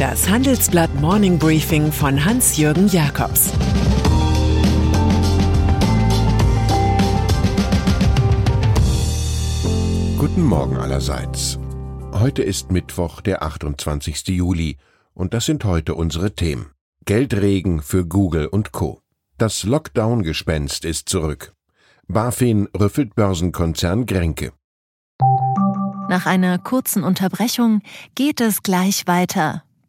Das Handelsblatt Morning Briefing von Hans-Jürgen Jakobs Guten Morgen allerseits. Heute ist Mittwoch, der 28. Juli, und das sind heute unsere Themen. Geldregen für Google und Co. Das Lockdown-Gespenst ist zurück. BaFin rüffelt Börsenkonzern Grenke. Nach einer kurzen Unterbrechung geht es gleich weiter.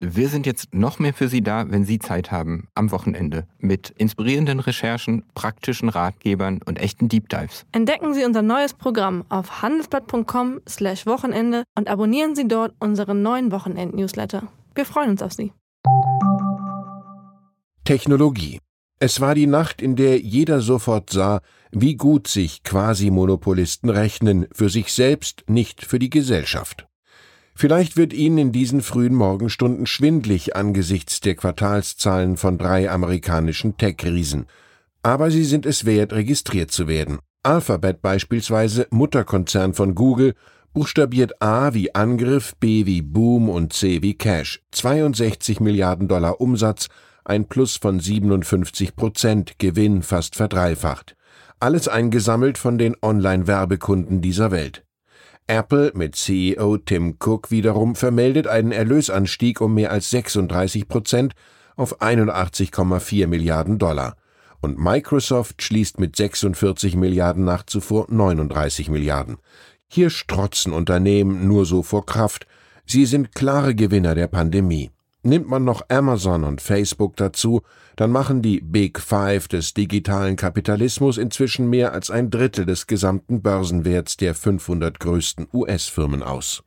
Wir sind jetzt noch mehr für Sie da, wenn Sie Zeit haben, am Wochenende, mit inspirierenden Recherchen, praktischen Ratgebern und echten Deep Dives. Entdecken Sie unser neues Programm auf handelsblatt.com/wochenende und abonnieren Sie dort unseren neuen Wochenend-Newsletter. Wir freuen uns auf Sie. Technologie. Es war die Nacht, in der jeder sofort sah, wie gut sich Quasi-Monopolisten rechnen, für sich selbst, nicht für die Gesellschaft. Vielleicht wird Ihnen in diesen frühen Morgenstunden schwindlig angesichts der Quartalszahlen von drei amerikanischen Tech-Riesen. Aber sie sind es wert, registriert zu werden. Alphabet beispielsweise, Mutterkonzern von Google, buchstabiert A wie Angriff, B wie Boom und C wie Cash. 62 Milliarden Dollar Umsatz, ein Plus von 57 Prozent, Gewinn fast verdreifacht. Alles eingesammelt von den Online-Werbekunden dieser Welt. Apple mit CEO Tim Cook wiederum vermeldet einen Erlösanstieg um mehr als 36 Prozent auf 81,4 Milliarden Dollar. Und Microsoft schließt mit 46 Milliarden nach zuvor 39 Milliarden. Hier strotzen Unternehmen nur so vor Kraft. Sie sind klare Gewinner der Pandemie. Nimmt man noch Amazon und Facebook dazu, dann machen die Big Five des digitalen Kapitalismus inzwischen mehr als ein Drittel des gesamten Börsenwerts der 500 größten US-Firmen aus.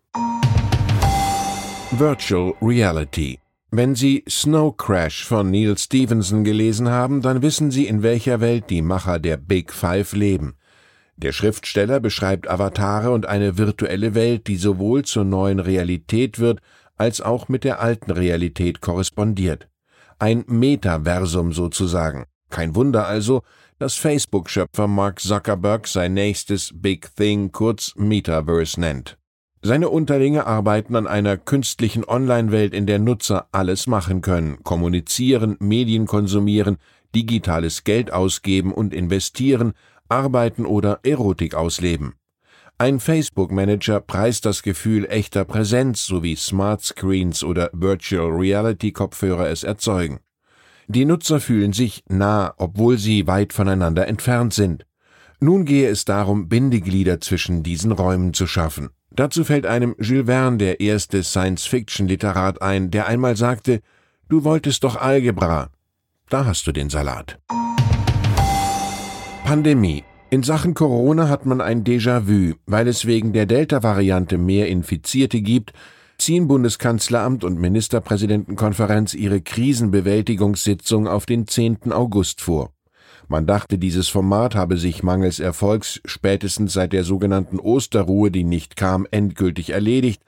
Virtual Reality wenn Sie Snow Crash von Neil Stevenson gelesen haben, dann wissen Sie, in welcher Welt die Macher der Big Five leben. Der Schriftsteller beschreibt Avatare und eine virtuelle Welt, die sowohl zur neuen Realität wird, als auch mit der alten Realität korrespondiert. Ein Metaversum sozusagen. Kein Wunder also, dass Facebook-Schöpfer Mark Zuckerberg sein nächstes Big Thing kurz Metaverse nennt. Seine Unterlinge arbeiten an einer künstlichen Online-Welt, in der Nutzer alles machen können, kommunizieren, Medien konsumieren, digitales Geld ausgeben und investieren, arbeiten oder Erotik ausleben. Ein Facebook-Manager preist das Gefühl echter Präsenz, so wie Smart Screens oder Virtual Reality Kopfhörer es erzeugen. Die Nutzer fühlen sich nah, obwohl sie weit voneinander entfernt sind. Nun gehe es darum, Bindeglieder zwischen diesen Räumen zu schaffen. Dazu fällt einem Jules Verne der erste Science-Fiction-Literat ein, der einmal sagte, du wolltest doch Algebra. Da hast du den Salat. Pandemie. In Sachen Corona hat man ein Déjà-vu, weil es wegen der Delta-Variante mehr Infizierte gibt, ziehen Bundeskanzleramt und Ministerpräsidentenkonferenz ihre Krisenbewältigungssitzung auf den 10. August vor. Man dachte, dieses Format habe sich mangels Erfolgs spätestens seit der sogenannten Osterruhe, die nicht kam, endgültig erledigt,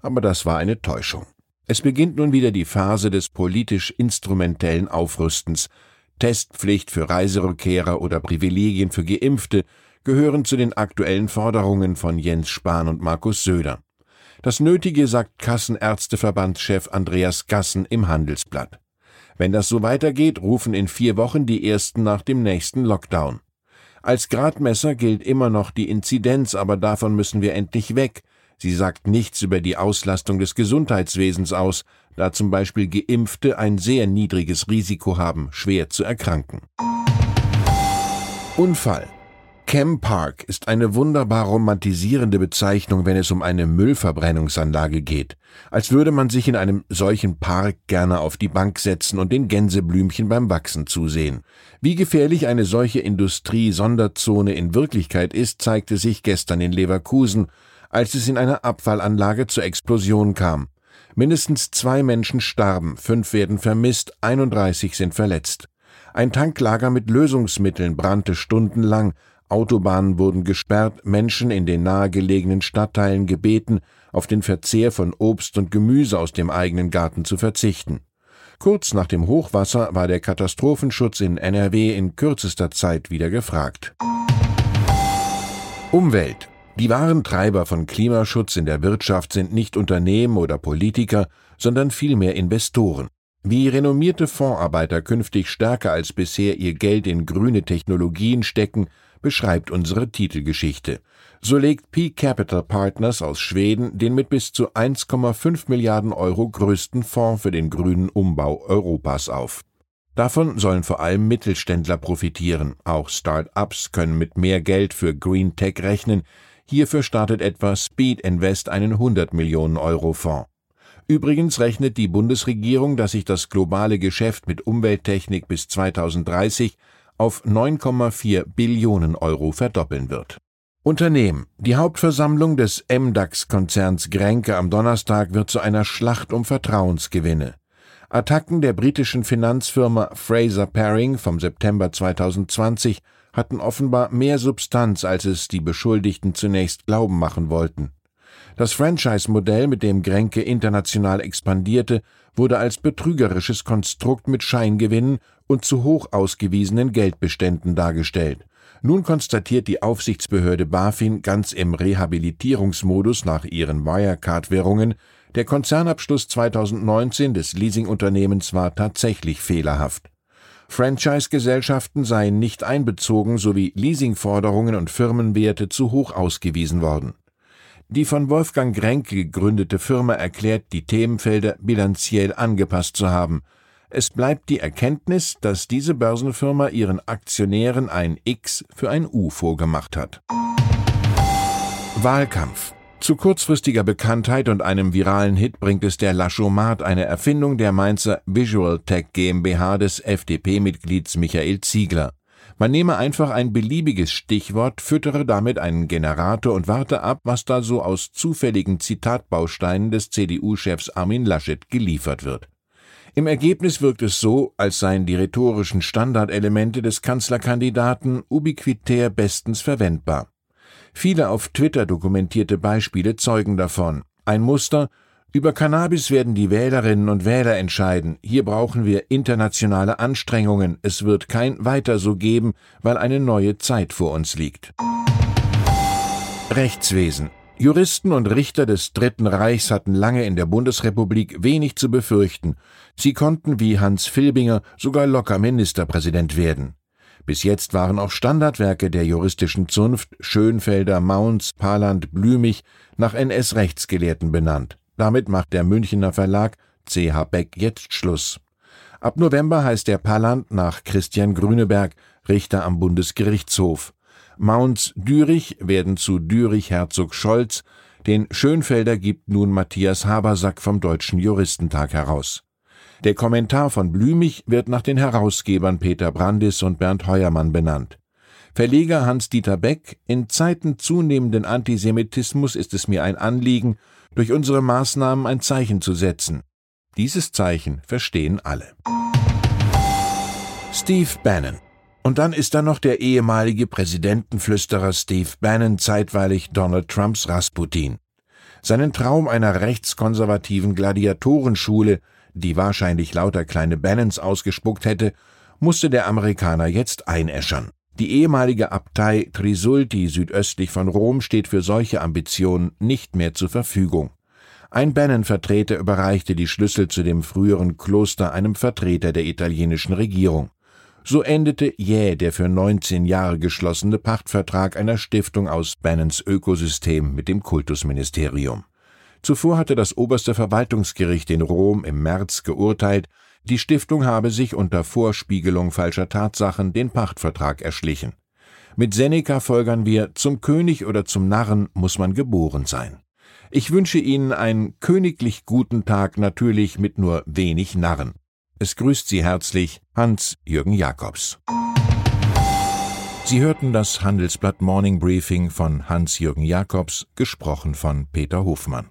aber das war eine Täuschung. Es beginnt nun wieder die Phase des politisch instrumentellen Aufrüstens, Testpflicht für Reiserückkehrer oder Privilegien für Geimpfte gehören zu den aktuellen Forderungen von Jens Spahn und Markus Söder. Das Nötige sagt Kassenärzteverbandschef Andreas Gassen im Handelsblatt. Wenn das so weitergeht, rufen in vier Wochen die ersten nach dem nächsten Lockdown. Als Gradmesser gilt immer noch die Inzidenz, aber davon müssen wir endlich weg. Sie sagt nichts über die Auslastung des Gesundheitswesens aus, da zum Beispiel Geimpfte ein sehr niedriges Risiko haben, schwer zu erkranken. Unfall. Chem Park ist eine wunderbar romantisierende Bezeichnung, wenn es um eine Müllverbrennungsanlage geht, als würde man sich in einem solchen Park gerne auf die Bank setzen und den Gänseblümchen beim Wachsen zusehen. Wie gefährlich eine solche Industrie-Sonderzone in Wirklichkeit ist, zeigte sich gestern in Leverkusen, als es in einer Abfallanlage zur Explosion kam. Mindestens zwei Menschen starben, fünf werden vermisst, 31 sind verletzt. Ein Tanklager mit Lösungsmitteln brannte stundenlang, Autobahnen wurden gesperrt, Menschen in den nahegelegenen Stadtteilen gebeten, auf den Verzehr von Obst und Gemüse aus dem eigenen Garten zu verzichten. Kurz nach dem Hochwasser war der Katastrophenschutz in NRW in kürzester Zeit wieder gefragt. Umwelt. Die wahren Treiber von Klimaschutz in der Wirtschaft sind nicht Unternehmen oder Politiker, sondern vielmehr Investoren. Wie renommierte Fondsarbeiter künftig stärker als bisher ihr Geld in grüne Technologien stecken, beschreibt unsere Titelgeschichte. So legt P Capital Partners aus Schweden den mit bis zu 1,5 Milliarden Euro größten Fonds für den grünen Umbau Europas auf. Davon sollen vor allem Mittelständler profitieren. Auch Start-ups können mit mehr Geld für Green Tech rechnen. Hierfür startet etwa Speed Invest einen 100 Millionen Euro Fonds. Übrigens rechnet die Bundesregierung, dass sich das globale Geschäft mit Umwelttechnik bis 2030 auf 9,4 Billionen Euro verdoppeln wird. Unternehmen. Die Hauptversammlung des MDAX-Konzerns Grenke am Donnerstag wird zu einer Schlacht um Vertrauensgewinne. Attacken der britischen Finanzfirma Fraser Paring vom September 2020 hatten offenbar mehr Substanz, als es die Beschuldigten zunächst glauben machen wollten. Das Franchise-Modell, mit dem Grenke international expandierte, wurde als betrügerisches Konstrukt mit Scheingewinnen und zu hoch ausgewiesenen Geldbeständen dargestellt. Nun konstatiert die Aufsichtsbehörde BaFin ganz im Rehabilitierungsmodus nach ihren Wirecard-Währungen, der Konzernabschluss 2019 des Leasingunternehmens war tatsächlich fehlerhaft. Franchise-Gesellschaften seien nicht einbezogen sowie Leasingforderungen und Firmenwerte zu hoch ausgewiesen worden. Die von Wolfgang Grenke gegründete Firma erklärt, die Themenfelder bilanziell angepasst zu haben. Es bleibt die Erkenntnis, dass diese Börsenfirma ihren Aktionären ein X für ein U vorgemacht hat. Wahlkampf zu kurzfristiger Bekanntheit und einem viralen Hit bringt es der Laschomat, eine Erfindung der Mainzer Visual Tech GmbH des FDP-Mitglieds Michael Ziegler. Man nehme einfach ein beliebiges Stichwort, füttere damit einen Generator und warte ab, was da so aus zufälligen Zitatbausteinen des CDU-Chefs Armin Laschet geliefert wird. Im Ergebnis wirkt es so, als seien die rhetorischen Standardelemente des Kanzlerkandidaten ubiquitär bestens verwendbar. Viele auf Twitter dokumentierte Beispiele zeugen davon. Ein Muster, über Cannabis werden die Wählerinnen und Wähler entscheiden. Hier brauchen wir internationale Anstrengungen. Es wird kein Weiter so geben, weil eine neue Zeit vor uns liegt. Rechtswesen. Juristen und Richter des Dritten Reichs hatten lange in der Bundesrepublik wenig zu befürchten. Sie konnten wie Hans Filbinger sogar locker Ministerpräsident werden. Bis jetzt waren auch Standardwerke der juristischen Zunft Schönfelder, Maunz, Paland, Blümich nach NS-Rechtsgelehrten benannt. Damit macht der Münchener Verlag CH Beck jetzt Schluss. Ab November heißt der Palland nach Christian Grüneberg, Richter am Bundesgerichtshof. Maunz Dürich werden zu Dürich Herzog Scholz, den Schönfelder gibt nun Matthias Habersack vom Deutschen Juristentag heraus. Der Kommentar von Blümich wird nach den Herausgebern Peter Brandis und Bernd Heuermann benannt. Verleger Hans-Dieter Beck, in Zeiten zunehmenden Antisemitismus ist es mir ein Anliegen, durch unsere Maßnahmen ein Zeichen zu setzen. Dieses Zeichen verstehen alle. Steve Bannon. Und dann ist da noch der ehemalige Präsidentenflüsterer Steve Bannon, zeitweilig Donald Trumps Rasputin. Seinen Traum einer rechtskonservativen Gladiatorenschule, die wahrscheinlich lauter kleine Bannons ausgespuckt hätte, musste der Amerikaner jetzt einäschern. Die ehemalige Abtei Trisulti südöstlich von Rom steht für solche Ambitionen nicht mehr zur Verfügung. Ein Bannon-Vertreter überreichte die Schlüssel zu dem früheren Kloster einem Vertreter der italienischen Regierung. So endete jäh der für 19 Jahre geschlossene Pachtvertrag einer Stiftung aus Bannons Ökosystem mit dem Kultusministerium. Zuvor hatte das oberste Verwaltungsgericht in Rom im März geurteilt, die Stiftung habe sich unter Vorspiegelung falscher Tatsachen den Pachtvertrag erschlichen. Mit Seneca folgern wir, zum König oder zum Narren muss man geboren sein. Ich wünsche Ihnen einen königlich guten Tag, natürlich mit nur wenig Narren. Es grüßt Sie herzlich Hans-Jürgen Jakobs. Sie hörten das Handelsblatt Morning Briefing von Hans-Jürgen Jakobs, gesprochen von Peter Hofmann.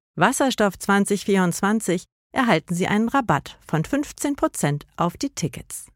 Wasserstoff 2024 erhalten Sie einen Rabatt von 15% auf die Tickets.